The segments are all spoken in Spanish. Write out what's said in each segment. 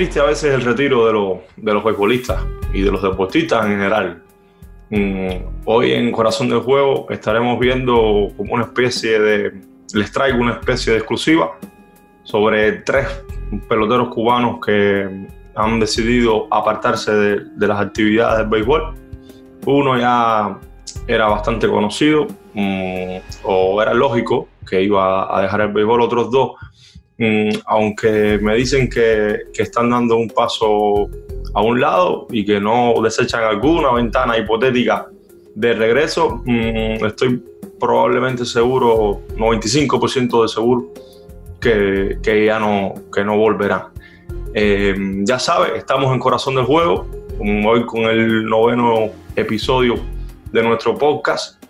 triste a veces el retiro de, de los beisbolistas y de los deportistas en general. Mm, hoy en Corazón del Juego estaremos viendo como una especie de, les traigo una especie de exclusiva sobre tres peloteros cubanos que han decidido apartarse de, las actividades del béisbol. Uno ya era bastante conocido mm, o era lógico que iba a dejar el béisbol, otros dos aunque me dicen que, están dando un paso a un lado y que no desechan alguna ventana hipotética de regreso, mm, estoy probablemente seguro, 95% de seguro, que, ya no, que no volverán. Eh, ya sabes, estamos en Corazón del Juego, hoy con el noveno episodio de nuestro podcast.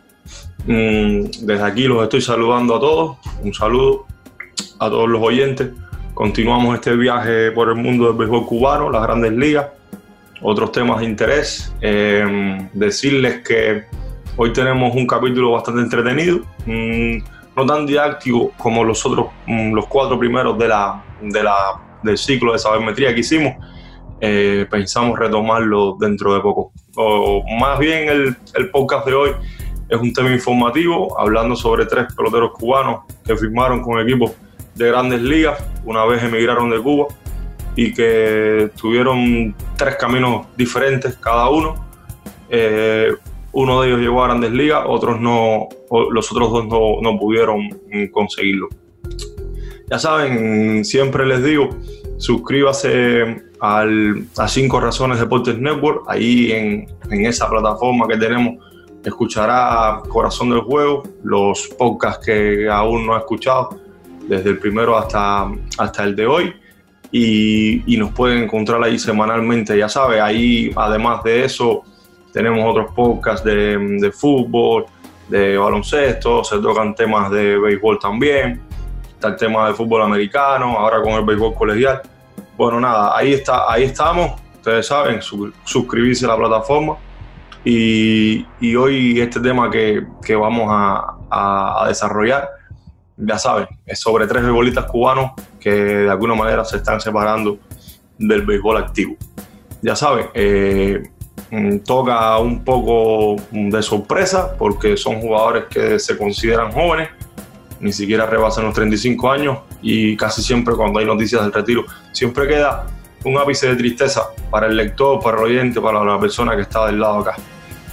Mm, desde aquí los estoy saludando a todos. Un saludo a todos los oyentes. Continuamos este viaje por el mundo del béisbol cubano, las grandes ligas, otros temas de interés. Em, decirles que hoy tenemos un capítulo bastante entretenido, mm, no tan didáctico como los otros, mm, los cuatro primeros de la, de la, del ciclo de sabermetría que hicimos. Eh, pensamos retomarlo dentro de poco. O más bien el, el podcast de hoy es un tema informativo, hablando sobre tres peloteros cubanos que firmaron con equipos de grandes ligas, una vez emigraron de Cuba y que tuvieron tres caminos diferentes cada uno. Eh, uno de ellos llegó a grandes ligas, otros no, los otros dos no, pudieron conseguirlo. Ya saben, siempre les digo, suscríbase al, a Cinco Razones Deportes Network, ahí en, en esa plataforma que tenemos escuchará Corazón del Juego, los podcasts que aún no ha escuchado desde el primero hasta, hasta el de hoy. Y, nos pueden encontrar ahí semanalmente, ya sabe, ahí además de eso tenemos otros podcasts de, de fútbol, de baloncesto, se tocan temas de béisbol también, está el tema de fútbol americano, ahora con el béisbol colegial. Bueno, nada, ahí, está, ahí estamos, ustedes saben, suscribirse a la plataforma. Y, y, hoy este tema que, que vamos a, a, a desarrollar ya saben, es sobre tres beisbolistas cubanos que de alguna manera se están separando del béisbol activo. Ya saben, eh, mm, toca un poco de sorpresa porque son jugadores que se consideran jóvenes, ni siquiera rebasan los 35 años y casi siempre cuando hay noticias del retiro, siempre queda un ápice de tristeza para el lector, para el oyente, para la persona que está del lado acá.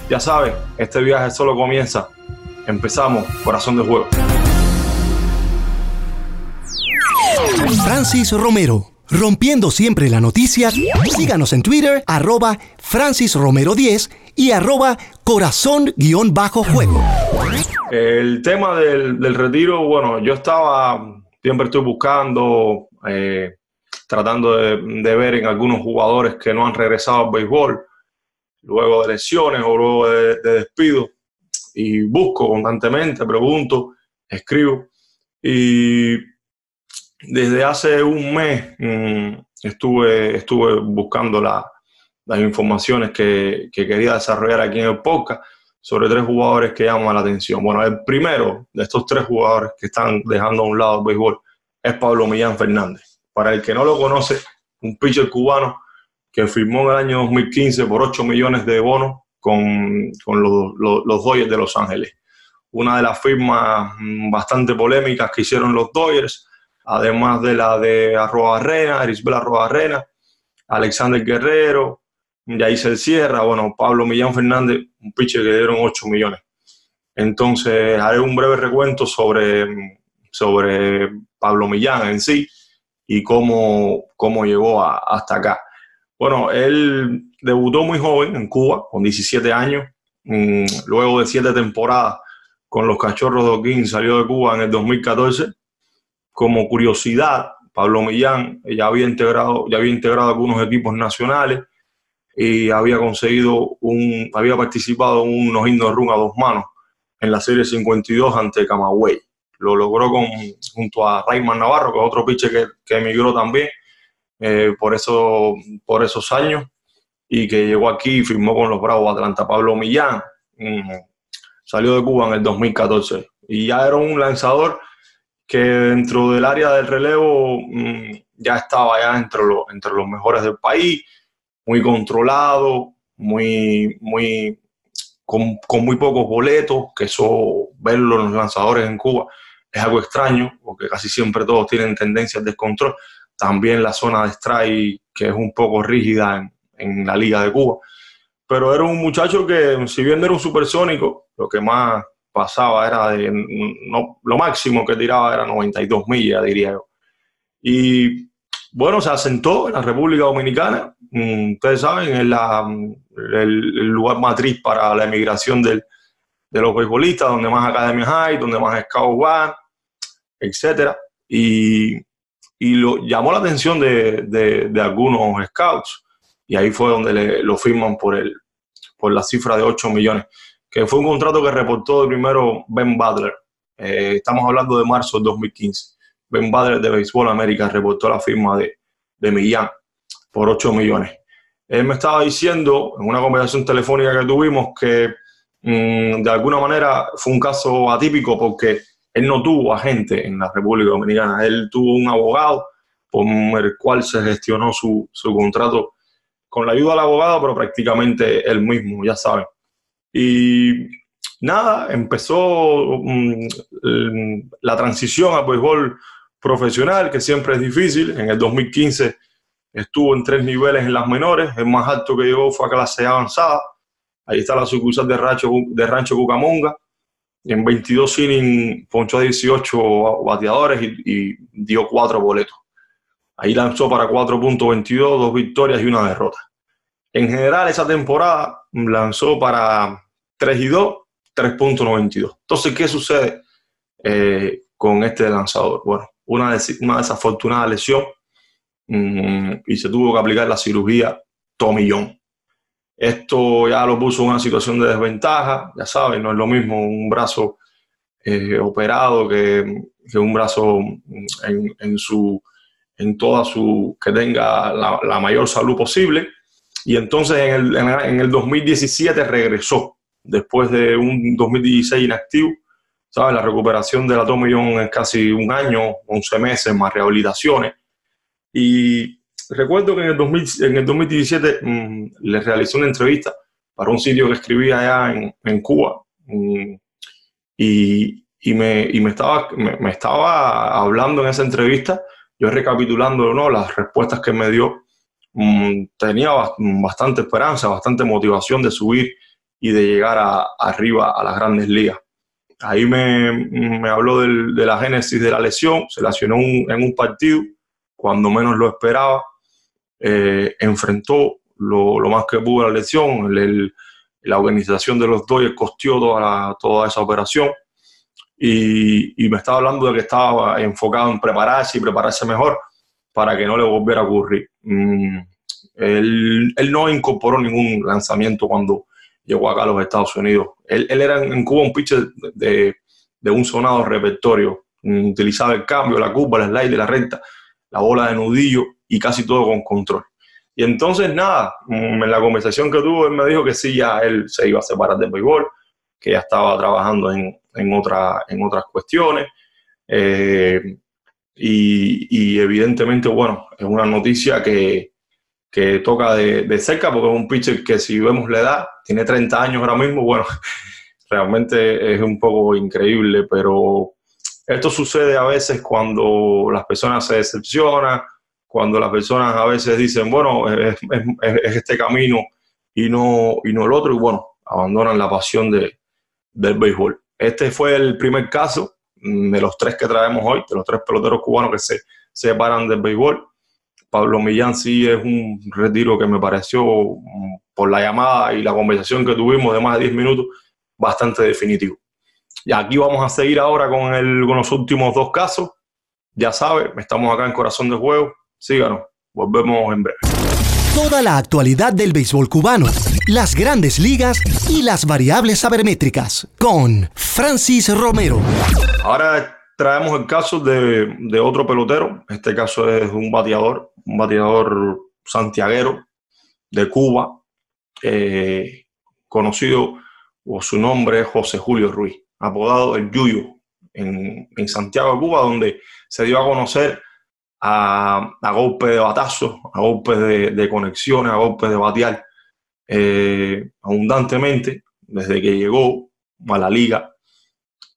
Ya saben, este viaje solo comienza. Empezamos, corazón de juego. Francis Romero. Rompiendo siempre la noticia, síganos en Twitter, arroba Francis Romero 10 y arroba corazón-juego. El tema del, retiro, bueno, yo estaba, siempre estoy buscando, eh, tratando de, ver en algunos jugadores que no han regresado al béisbol, luego de lesiones o luego de, de despido, y busco constantemente, pregunto, escribo, y desde hace un mes mm, estuve, estuve buscando las informaciones que, quería desarrollar aquí en el podcast sobre tres jugadores que llaman la atención. Bueno, el primero de estos tres jugadores que están dejando a un lado el béisbol es Pablo Millán Fernández. Para el que no lo conoce, un pitcher cubano que firmó en el año 2015 por 8 millones de bonos con, los, los, los Dodgers de Los Ángeles. Una de las firmas mm, bastante polémicas que hicieron los Dodgers además de la de Arroba Arena, Erisbel Arroba Arena, Alexander Guerrero, Yaisel Sierra, bueno, Pablo Millán Fernández, un pitcher que dieron 8 millones. Entonces, haré un breve recuento sobre, sobre Pablo Millán en sí y cómo, cómo llegó hasta acá. Bueno, él debutó muy joven en Cuba, con 17 años. Mm, luego de siete temporadas con los Cachorros de Oquín, salió de Cuba en el 2014 como curiosidad, Pablo Millán ya había integrado, ya había integrado algunos equipos nacionales y había conseguido un, había participado en unos himnos run a dos manos en la serie 52 ante Camagüey. Lo logró con, junto a Rayman Navarro, que es otro pitcher que, que emigró también eh, por, eso, por esos años y que llegó aquí y firmó con los Bravos Atlanta. Pablo Millán mm, salió de Cuba en el 2014 y ya era un lanzador que dentro del área del relevo mm, ya estaba ya entre, los entre los mejores del país, muy controlado, muy, muy, con, con, muy pocos boletos, que eso, verlo en los lanzadores en Cuba es algo extraño, porque casi siempre todos tienen tendencias de descontrol. También la zona de strike, que es un poco rígida en, en la Liga de Cuba. Pero era un muchacho que, si bien era un supersónico, lo que más pasaba era de, no, lo máximo que tiraba era 92 millas, diría yo. Y bueno, se asentó en la República Dominicana, mm, ustedes saben, es la, el, lugar matriz para la emigración del, de los beisbolistas, donde más academias hay, donde más scouts van, etcétera. Y, y lo, llamó la atención de, de, de, algunos scouts, y ahí fue donde le, lo firman por, el, por la cifra de 8 millones que fue un contrato que reportó primero Ben Butler. Eh, estamos hablando de marzo de 2015. Ben Butler de Baseball América reportó la firma de, de Millán por 8 millones. Él me estaba diciendo en una conversación telefónica que tuvimos que mm, de alguna manera fue un caso atípico porque él no tuvo agente en la República Dominicana. Él tuvo un abogado por el cual se gestionó su, su contrato con la ayuda del abogado, pero prácticamente él mismo, ya saben. Y nada, empezó mm, la transición al béisbol profesional, que siempre es difícil. En el 2015 estuvo en tres niveles en las menores. El más alto que llegó fue a clase avanzada. Ahí está la sucursal de Rancho, de Rancho Cucamonga. En 22 innings ponchó a 18 bateadores y, y dio cuatro boletos. Ahí lanzó para 4.22, dos victorias y una derrota. En general, esa temporada lanzó para 3 y 2, 3.92. Entonces, ¿qué sucede eh, con este lanzador? Bueno, una, una desafortunada lesión mmm, y se tuvo que aplicar la cirugía tomillón. Esto ya lo puso en una situación de desventaja, ya saben, no es lo mismo un brazo eh, operado que, un brazo en, en, su, en toda su, que tenga la, la mayor salud posible. Y entonces en el, en el 2017 regresó después de un 2016 inactivo. ¿sabes? La recuperación de la Tomillón es casi un año, 11 meses, más rehabilitaciones. Y recuerdo que en el, 2000, en el 2017 mmm, le realicé una entrevista para un sitio que escribía allá en, en Cuba. Mmm, y, y, me, y me, estaba, me, me, estaba hablando en esa entrevista, yo recapitulando ¿no? las respuestas que me dio, mmm, tenía bastante esperanza, bastante motivación de subir y de llegar a, arriba a las grandes ligas. Ahí me, me habló del, de la génesis de la lesión, se lesionó un, en un partido, cuando menos lo esperaba, eh, enfrentó lo, lo, más que pudo la lesión, el, el, la organización de los Dodgers costeó toda, la, toda esa operación y, y, me estaba hablando de que estaba enfocado en prepararse y prepararse mejor para que no le volviera a ocurrir. Mm, él, él no incorporó ningún lanzamiento cuando llegó acá a los Estados Unidos. Él, él era en Cuba un pitcher de, de, un sonado repertorio. Utilizaba el cambio, la curva, el slide, la renta, la bola de nudillo y casi todo con control. Y entonces, nada, mm, en la conversación que tuvo, él me dijo que sí, ya él se iba a separar del béisbol, que ya estaba trabajando en, en, en otras cuestiones. Eh, y, y, evidentemente, bueno, es una noticia que, que toca de, de, cerca, porque es un pitcher que si vemos la edad, tiene 30 años ahora mismo, bueno, realmente es un poco increíble, pero esto sucede a veces cuando las personas se decepcionan, cuando las personas a veces dicen, bueno, es, es, es este camino y no, y no el otro, y bueno, abandonan la pasión de, del béisbol. Este fue el primer caso de los tres que traemos hoy, de los tres peloteros cubanos que se separan del béisbol. Pablo Millán sí es un retiro que me pareció, mm, por la llamada y la conversación que tuvimos de más de 10 minutos, bastante definitivo. Y aquí vamos a seguir ahora con, el, con los últimos dos casos. Ya sabe, estamos acá en Corazón de Juego. Síganos, volvemos en breve. Toda la actualidad del béisbol cubano, las grandes ligas y las variables sabermétricas con Francis Romero. Ahora traemos el caso de, otro pelotero. Este caso es un bateador, un bateador santiaguero de Cuba, eh, conocido por su nombre José Julio Ruiz, apodado el Yuyo, en, Santiago de Cuba, donde se dio a conocer a, a golpes de batazo, a golpes de, de, conexiones, a golpes de batear eh, abundantemente desde que llegó a la liga.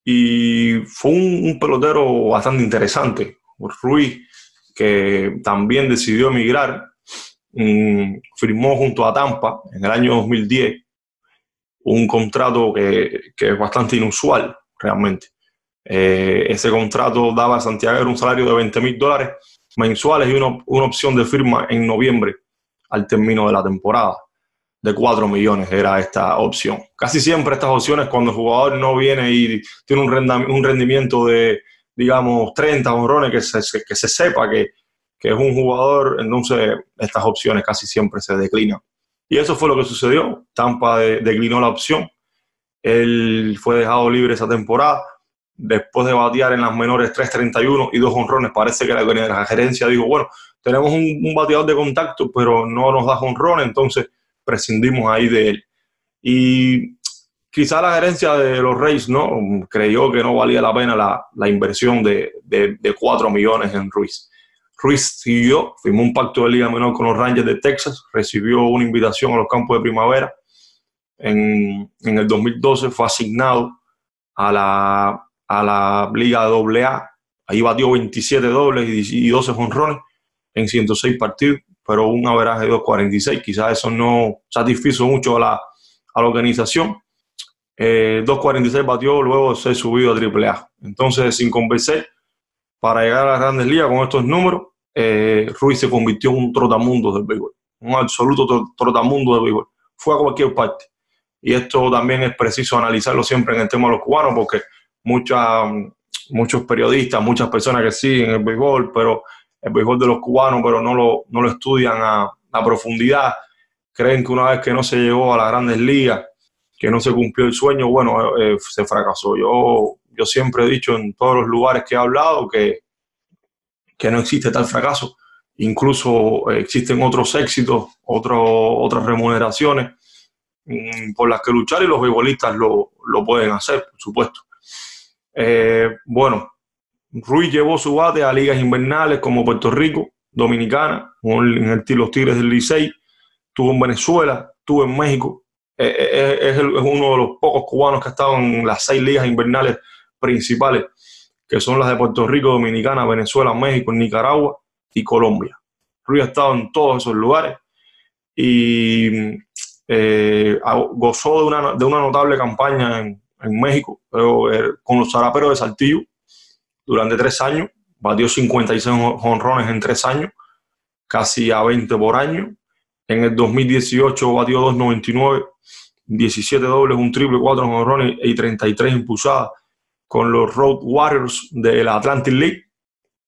Y fue un, pelotero bastante interesante. Ruiz, que también decidió emigrar, mm, firmó junto a Tampa en el año 2010 un contrato que, que es bastante inusual realmente. Eh, ese contrato daba a Santiago un salario de 20 mil dólares mensuales y una, una, opción de firma en noviembre al término de la temporada de 4 millones era esta opción. Casi siempre estas opciones cuando el jugador no viene y tiene un, rendimiento de, digamos, 30 honrones, que se, que se sepa que, que es un jugador, entonces estas opciones casi siempre se declinan. Y eso fue lo que sucedió. Tampa declinó la opción. Él fue dejado libre esa temporada. Después de batear en las menores 3.31 y dos honrones, parece que la, la gerencia dijo, bueno, tenemos un, un, bateador de contacto, pero no nos da honrones, entonces prescindimos ahí de él. Y quizá la gerencia de los Reyes ¿no? creyó que no valía la pena la, inversión de, de, de 4 millones en Ruiz. Ruiz siguió, firmó un pacto de liga menor con los Rangers de Texas, recibió una invitación a los campos de primavera. En, en el 2012 fue asignado a la, a la Liga AA. Ahí batió 27 dobles y 12 jonrones en 106 partidos pero un averaje de 2.46. Quizás eso no satisfizo mucho a la, a la organización. Eh, 2.46 batió luego de ser subido a AAA. Entonces, sin convencer, para llegar a las grandes ligas con estos números, eh, Ruiz se convirtió en un trotamundo del béisbol, un absoluto trotamundo del béisbol. Fue a cualquier parte. Y esto también es preciso analizarlo siempre en el tema de los cubanos, porque muchas, muchos periodistas, muchas personas que siguen el béisbol, pero el béisbol de los cubanos, pero no lo, no lo estudian a, a, profundidad. Creen que una vez que no se llegó a las grandes ligas, que no se cumplió el sueño, bueno, eh, se fracasó. Yo, yo siempre he dicho en todos los lugares que he hablado que, que no existe tal fracaso. Incluso eh, existen otros éxitos, otro, otras remuneraciones mmm, por las que luchar y los beisbolistas lo, lo pueden hacer, por supuesto. Eh, bueno, Ruiz llevó su bate a ligas invernales como Puerto Rico, Dominicana, en el, los Tigres del Licey, tuvo en Venezuela, tuvo en México. Eh, eh, eh, es, uno de los pocos cubanos que ha estado en las seis ligas invernales principales, que son las de Puerto Rico, Dominicana, Venezuela, México, Nicaragua y Colombia. Ruiz ha estado en todos esos lugares y gozó de una, de una, notable campaña en, en México, pero, con los zaraperos de Saltillo, durante tres años, batió 56 honrones en tres años, casi a 20 por año. En el 2018 batió 2.99, 17 dobles, un triple, 4 honrones y 33 impulsadas con los Road Warriors de la Atlantic League.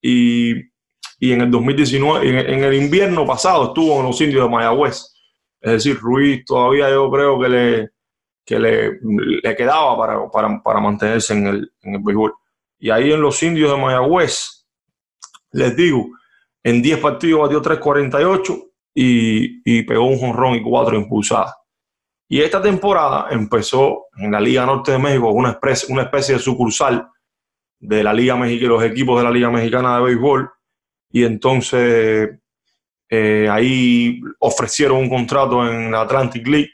Y, y en el 2019, en, en, el invierno pasado, estuvo en los indios de Mayagüez. Es decir, Ruiz todavía yo creo que le, que le, le quedaba para, para, para mantenerse en el, en el béisbol. Y ahí en los indios de Mayagüez, les digo, en 10 partidos batió 3.48 y, y pegó un jonrón y cuatro impulsadas. Y esta temporada empezó en la Liga Norte de México una especie, una especie de sucursal de la Liga Mexicana, los equipos de la Liga Mexicana de Béisbol. Y entonces eh, ahí ofrecieron un contrato en la Atlantic League.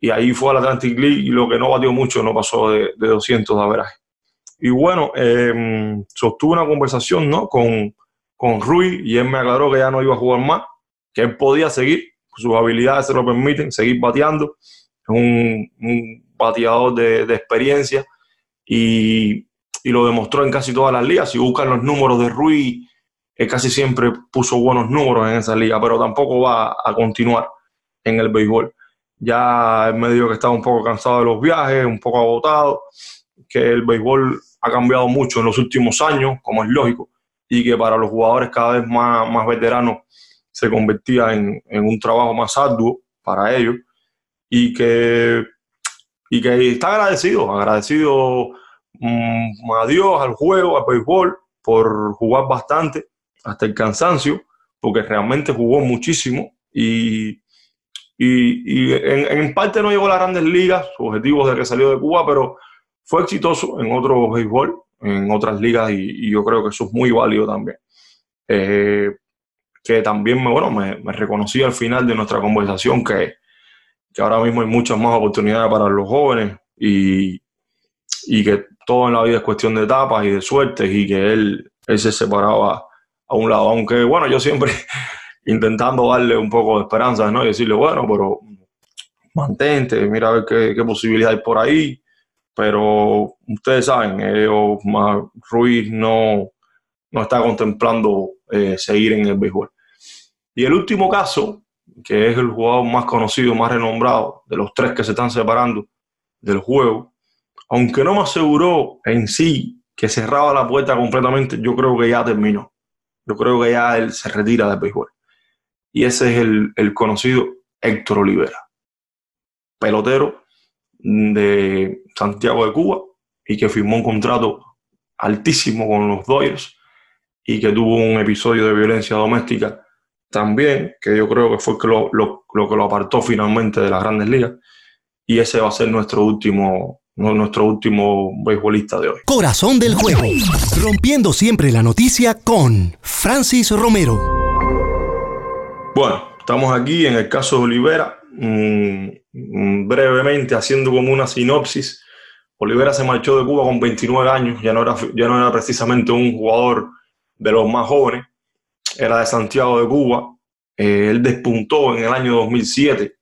Y ahí fue a la Atlantic League y lo que no batió mucho no pasó de, de 200 de averaje. Y bueno, eh, sostuve una conversación ¿no? con, con Rui y él me aclaró que ya no iba a jugar más, que él podía seguir, sus habilidades se lo permiten, seguir bateando. Es un, un bateador de, de experiencia y, y, lo demostró en casi todas las ligas. Si buscan los números de Rui, él casi siempre puso buenos números en esa liga, pero tampoco va a continuar en el béisbol. Ya él me dijo que estaba un poco cansado de los viajes, un poco agotado, que el béisbol ha cambiado mucho en los últimos años, como es lógico, y que para los jugadores cada vez más, más veteranos se convertía en, en un trabajo más arduo para ellos y que, y que está agradecido, agradecido mmm, a Dios, al juego, al béisbol, por jugar bastante hasta el cansancio, porque realmente jugó muchísimo y, y, en, en, parte no llegó a las grandes ligas, su objetivo de que salió de Cuba, pero fue exitoso en otro béisbol, en otras ligas, y, y, yo creo que eso es muy válido también. eh, que también me, bueno, me, me, reconocí al final de nuestra conversación que, que, ahora mismo hay muchas más oportunidades para los jóvenes y, y, que todo en la vida es cuestión de etapas y de suertes y que él, él se separaba a un lado, aunque bueno, yo siempre intentando darle un poco de esperanza, ¿no? Y decirle, bueno, pero mantente, mira a ver qué, qué posibilidad hay por ahí, pero ustedes saben, ellos, Ruiz no, no está contemplando eh, seguir en el béisbol. Y el último caso, que es el jugador más conocido, más renombrado de los tres que se están separando del juego, aunque no me aseguró en sí que cerraba la puerta completamente, yo creo que ya terminó. Yo creo que ya él se retira del béisbol. Y ese es el, el conocido Héctor Olivera, pelotero de Santiago de Cuba y que firmó un contrato altísimo con los Dodgers y que tuvo un episodio de violencia doméstica también, que yo creo que fue lo, lo, lo que lo apartó finalmente de las grandes ligas. Y ese va a ser nuestro último, nuestro último beisbolista de hoy. Corazón del juego, rompiendo siempre la noticia con Francis Romero. Bueno, estamos aquí en el caso de Olivera, mmm, brevemente haciendo como una sinopsis. Olivera se marchó de Cuba con 29 años, ya no era, ya no era precisamente un jugador de los más jóvenes, era de Santiago de Cuba. Eh, él despuntó en el año 2007,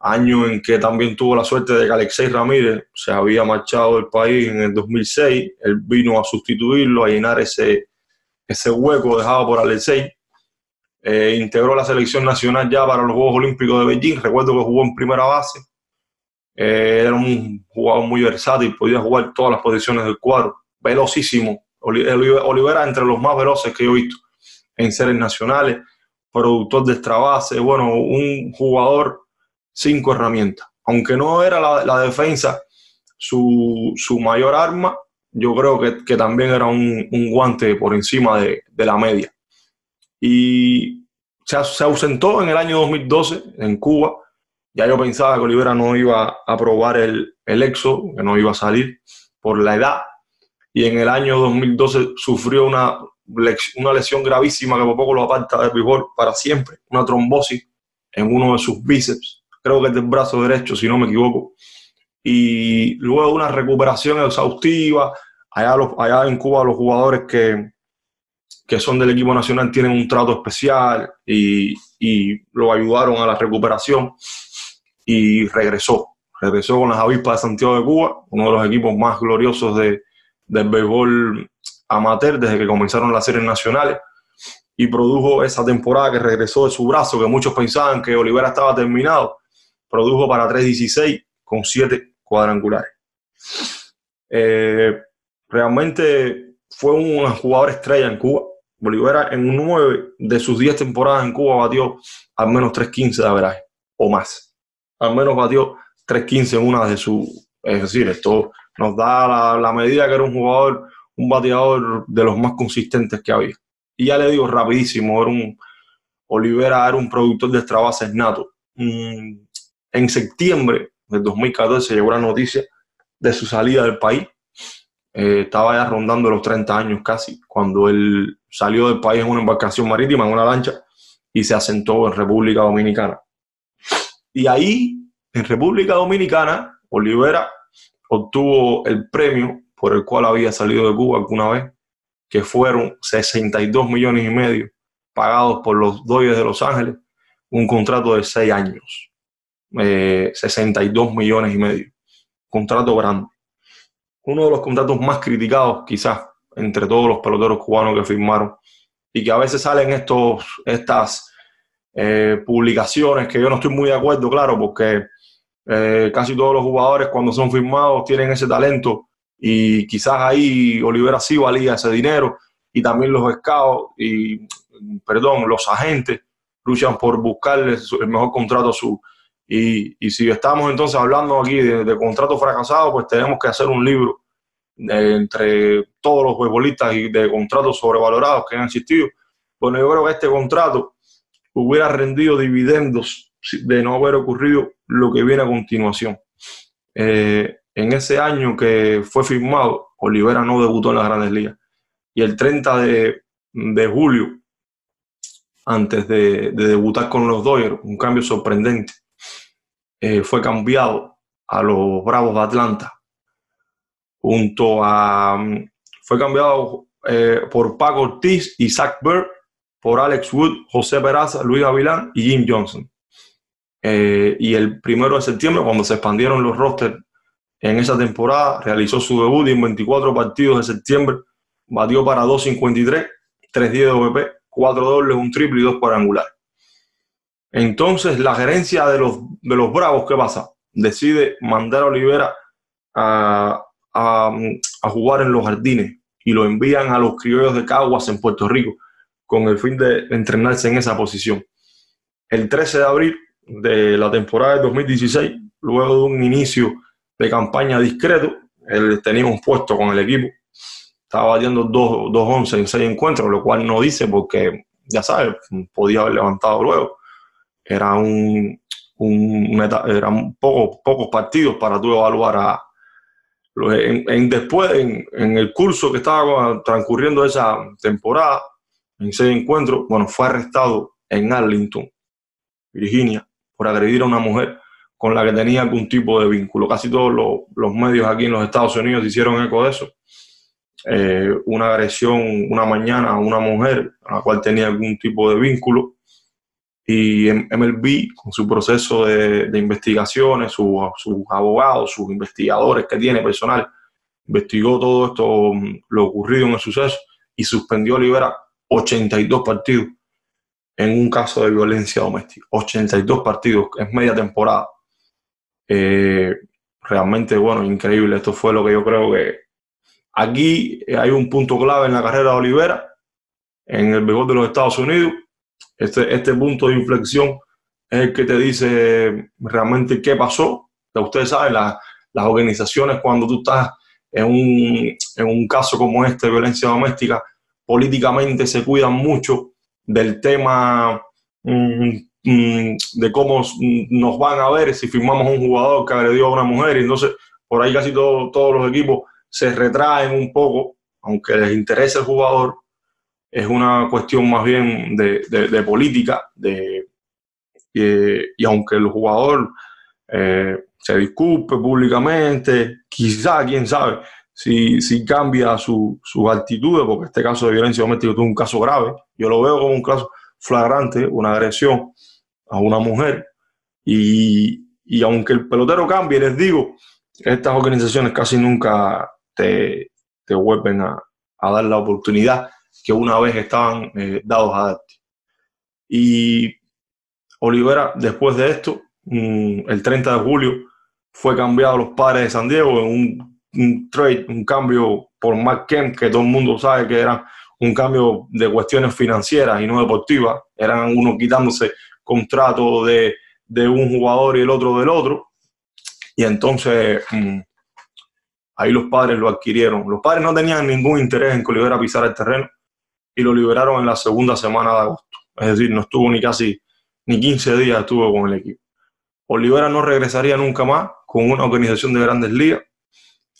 año en que también tuvo la suerte de que Alexei Ramírez se había marchado del país en el 2006. Él vino a sustituirlo, a llenar ese, ese hueco dejado por Alexei. Eh, integró la selección nacional ya para los Juegos Olímpicos de Beijing. Recuerdo que jugó en primera base. Eh, era un jugador muy versátil, podía jugar todas las posiciones del cuadro, velocísimo, Olivera entre los más veloces que yo he visto en series nacionales, productor de extra base, bueno, un jugador cinco herramientas. Aunque no era la, la defensa su, su, mayor arma, yo creo que, que también era un, un, guante por encima de, de la media. Y se, se, ausentó en el año 2012 en Cuba. Ya yo pensaba que Olivera no iba a probar el, el EXO, que no iba a salir por la edad y en el año 2012 sufrió una, una lesión gravísima que por poco lo aparta del béisbol para siempre, una trombosis en uno de sus bíceps, creo que es del brazo derecho, si no me equivoco. Y luego una recuperación exhaustiva, allá, los, allá en Cuba los jugadores que, que son del equipo nacional tienen un trato especial y, y lo ayudaron a la recuperación y regresó. Regresó con las avispas de Santiago de Cuba, uno de los equipos más gloriosos de, del béisbol amateur desde que comenzaron las series nacionales y produjo esa temporada que regresó de su brazo, que muchos pensaban que Olivera estaba terminado, produjo para 3.16 con 7 cuadrangulares. Eh, realmente fue un jugador estrella en Cuba. Olivera en 9 de sus 10 temporadas en Cuba batió al menos 3.15 de averaje o más. Al menos batió 3.15 en una de sus... Es decir, esto nos da la, medida que era un jugador, un bateador de los más consistentes que había. Y ya le digo rapidísimo, Olivera era un productor de extra bases nato. Mm, en septiembre del 2014 llegó la noticia de su salida del país. Eh, estaba ya rondando los 30 años casi, cuando él salió del país en una embarcación marítima, en una lancha, y se asentó en República Dominicana. Y ahí, en República Dominicana, Olivera obtuvo el premio por el cual había salido de Cuba alguna vez, que fueron 62 millones y medio pagados por los Dodgers de Los Ángeles, un contrato de 6 años, eh, 62 millones y medio, contrato grande. Uno de los contratos más criticados quizás entre todos los peloteros cubanos que firmaron y que a veces salen estos, estas eh, publicaciones que yo no estoy muy de acuerdo, claro, porque eh, casi todos los jugadores cuando son firmados tienen ese talento y quizás ahí Olivera sí valía ese dinero y también los scouts y, perdón, los agentes luchan por buscarle el mejor contrato a su... Y, si estamos entonces hablando aquí de, de contratos fracasados, pues tenemos que hacer un libro de, entre todos los futbolistas y de contratos sobrevalorados que han existido. Bueno, yo creo que este contrato hubiera rendido dividendos de no haber ocurrido lo que viene a continuación. Eh, en ese año que fue firmado, Olivera no debutó en las grandes ligas. Y el 30 de, de julio, antes de, debutar con los Dodgers, un cambio sorprendente, eh, fue cambiado a los Bravos de Atlanta, junto a, mm, fue cambiado eh, por Paco Ortiz y Zach Bird, por Alex Wood, José Peraza, Luis Avilán y Jim Johnson. Eh, y el primero de septiembre, cuando se expandieron los rosters en esa temporada, realizó su debut y en 24 partidos de septiembre batió para 2.53, 3.10 de OVP, 4 dobles, un triple y 2 cuadrangulares. Entonces, la gerencia de los, de los Bravos, ¿qué pasa? Decide mandar a Olivera a, a jugar en los jardines y lo envían a los criollos de Caguas en Puerto Rico con el fin de entrenarse en esa posición. El 13 de abril de la temporada de 2016, luego de un inicio de campaña discreto, él tenía un puesto con el equipo, estaba batiendo 2-11 en 6 encuentros, lo cual no dice porque, ya sabes, podía haber levantado luego. Era un, eran pocos, partidos para tú evaluar a, en, después, en, en, el curso que estaba transcurriendo esa temporada, en seis encuentros, bueno, fue arrestado en Arlington, Virginia, por agredir a una mujer con la que tenía algún tipo de vínculo. Casi todos los, medios aquí en los Estados Unidos hicieron eco de eso. Eh, una agresión una mañana a una mujer a la cual tenía algún tipo de vínculo. Y MLB, con su proceso de, investigaciones, sus abogados, sus investigadores que tiene personal, investigó todo esto, lo ocurrido en el suceso y suspendió a Libera 82 partidos en un caso de violencia doméstica. 82 partidos, es media temporada. Eh, realmente, bueno, increíble. Esto fue lo que yo creo que aquí hay un punto clave en la carrera de Olivera, en el mejor de los Estados Unidos. Este, este punto de inflexión es el que te dice realmente qué pasó. ustedes saben, las organizaciones cuando tú estás en un, en un caso como este de violencia doméstica, políticamente se cuidan mucho del tema mm, mm, de cómo nos van a ver si firmamos un jugador que agredió a una mujer. Entonces, por ahí casi todos los equipos se retraen un poco, aunque les interese el jugador, es una cuestión más bien de, política, de, y, aunque el jugador eh, se disculpe públicamente, quizá, quién sabe, si, si cambia su, su actitud, porque este caso de violencia doméstica es un caso grave, yo lo veo como un caso flagrante, una agresión a una mujer, y, y aunque el pelotero cambie, les digo, estas organizaciones casi nunca te, te vuelven a, a, dar la oportunidad que una vez estaban eh, dados a darte. Y Olivera, después de esto, mm, el 30 de julio, fue cambiado a los padres de San Diego en un un trade, un cambio por Mark Kemp, que todo el mundo sabe que era un cambio de cuestiones financieras y no deportivas. Eran uno quitándose contrato de, un jugador y el otro del otro. Y entonces mm, ahí los padres lo adquirieron. Los padres no tenían ningún interés en que Olivera pisara el terreno y lo liberaron en la segunda semana de agosto. Es decir, no estuvo ni casi ni 15 días estuvo con el equipo. Olivera no regresaría nunca más con una organización de grandes ligas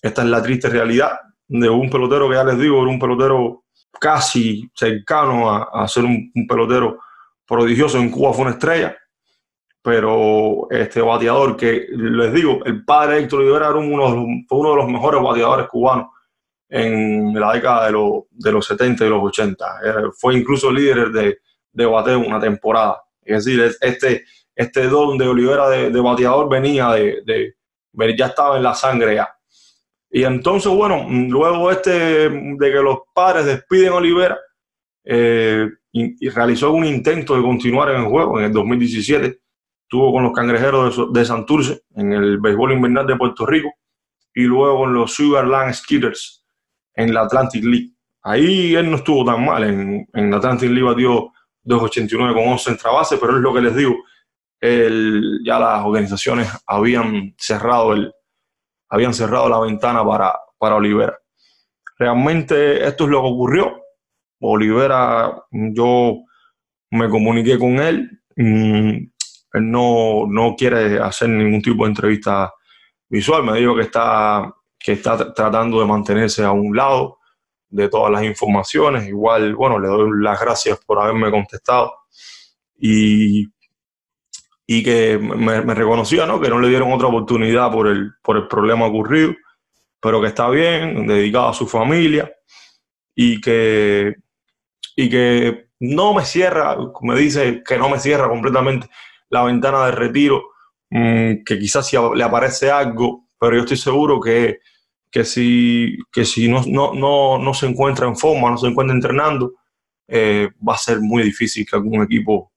esta es la triste realidad de un pelotero que ya les digo, era un pelotero casi cercano a, ser un, pelotero prodigioso. En Cuba fue una estrella, pero este bateador que les digo, el padre de Héctor Rivera era uno, fue uno de los mejores bateadores cubanos en la década de, de los 70 y los 80. fue incluso líder de, de bateo una temporada. Es decir, este, este don de Olivera de, bateador venía de, de, ya estaba en la sangre ya. Y entonces, bueno, luego este de que los padres despiden a Olivera eh, y, realizó un intento de continuar en el juego en el 2017, estuvo con los cangrejeros de, Santurce en el béisbol invernal de Puerto Rico y luego con los Sugarland Skitters en la Atlantic League. Ahí él no estuvo tan mal, en, la Atlantic League batió 2.89 con 11 en base, pero es lo que les digo, ya las organizaciones habían cerrado el, habían cerrado la ventana para, para Olivera. Realmente esto es lo que ocurrió. Olivera, yo me comuniqué con él, mm, él no, no quiere hacer ningún tipo de entrevista visual, me dijo que está, que está tratando de mantenerse a un lado, de todas las informaciones. Igual, bueno, le doy las gracias por haberme contestado y, y que me, reconocía, ¿no? Que no le dieron otra oportunidad por el, por el problema ocurrido, pero que está bien, dedicado a su familia y que, y que no me cierra, me dice que no me cierra completamente la ventana de retiro, mm, que quizás si le aparece algo, pero yo estoy seguro que, que si, que si no, no, no, se encuentra en forma, no se encuentra entrenando, eh, va a ser muy difícil que algún equipo,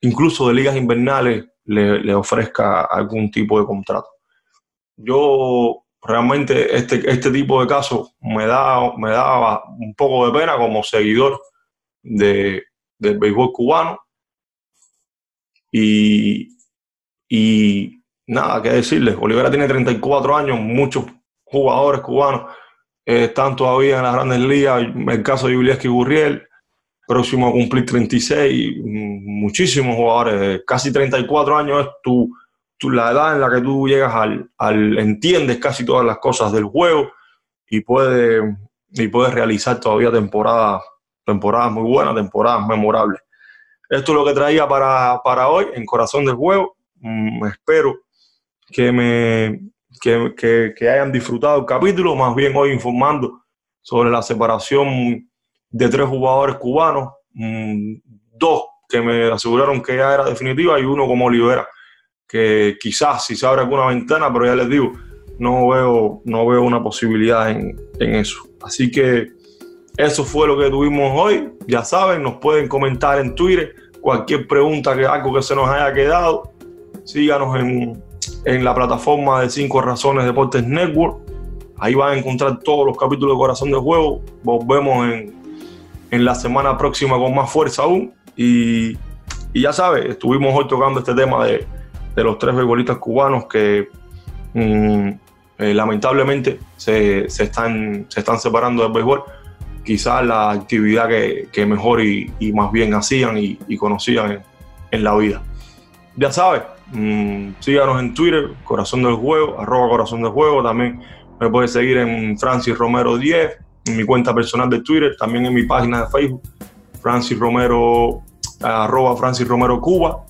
incluso de ligas invernales, le, le ofrezca algún tipo de contrato. Yo realmente este, este tipo de casos me da, me da un poco de pena como seguidor de, del béisbol cubano. Y, y nada que decirles, Olivera tiene 34 años, muchos jugadores cubanos eh, están todavía en las grandes ligas, el caso de Julián Gurriel, próximo a cumplir 36, muchísimos jugadores, casi 34 años es tu, la edad en la que tú llegas al, al, entiendes casi todas las cosas del juego y puedes, y puedes realizar todavía temporadas, temporadas muy buenas, temporadas memorables. Esto es lo que traía para, para hoy en Corazón del Juego. Mm, espero que me que, que, que, hayan disfrutado el capítulo, más bien hoy informando sobre la separación de tres jugadores cubanos, mm, dos que me aseguraron que ya era definitiva y uno como Olivera, que quizás si se abre alguna ventana, pero ya les digo, no veo, no veo una posibilidad en, en eso. Así que eso fue lo que tuvimos hoy. Ya saben, nos pueden comentar en Twitter cualquier pregunta, que algo que se nos haya quedado. Síganos en, en la plataforma de 5 Razones Deportes Network. Ahí van a encontrar todos los capítulos de Corazón de Juego. Volvemos en, en la semana próxima con más fuerza aún. Y, y ya sabes, estuvimos hoy tocando este tema de, de los tres beisbolistas cubanos que mm, eh, lamentablemente se, se, están, se están separando del béisbol quizás la actividad que, mejor y, más bien hacían y, conocían en, la vida. Ya sabes, mmm, síganos en Twitter, Corazón del Juego, arroba Corazón del Juego, también me puedes seguir en Francis Romero 10, en mi cuenta personal de Twitter, también en mi página de Facebook, Francis Romero, arroba Francis Romero Cuba.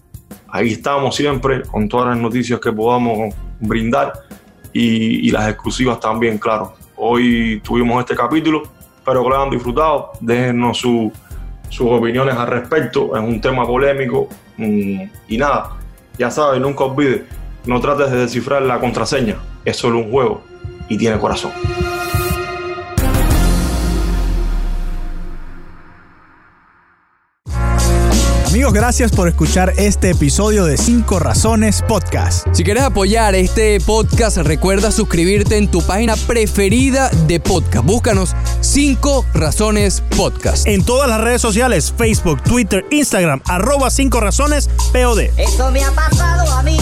Ahí estamos siempre con todas las noticias que podamos brindar y, y las exclusivas también, claro. Hoy tuvimos este capítulo Espero que lo hayan disfrutado. Déjenos sus opiniones al respecto. Es un tema polémico. Mm, y nada, ya sabes, nunca olvides, no trates de descifrar la contraseña. Es solo un juego y tiene corazón. Amigos, gracias por escuchar este episodio de 5 Razones Podcast. Si quieres apoyar este podcast, recuerda suscribirte en tu página preferida de podcast. Búscanos 5 Razones Podcast. En todas las redes sociales, Facebook, Twitter, Instagram, arroba 5 Razones POD. Eso me ha pasado a mí.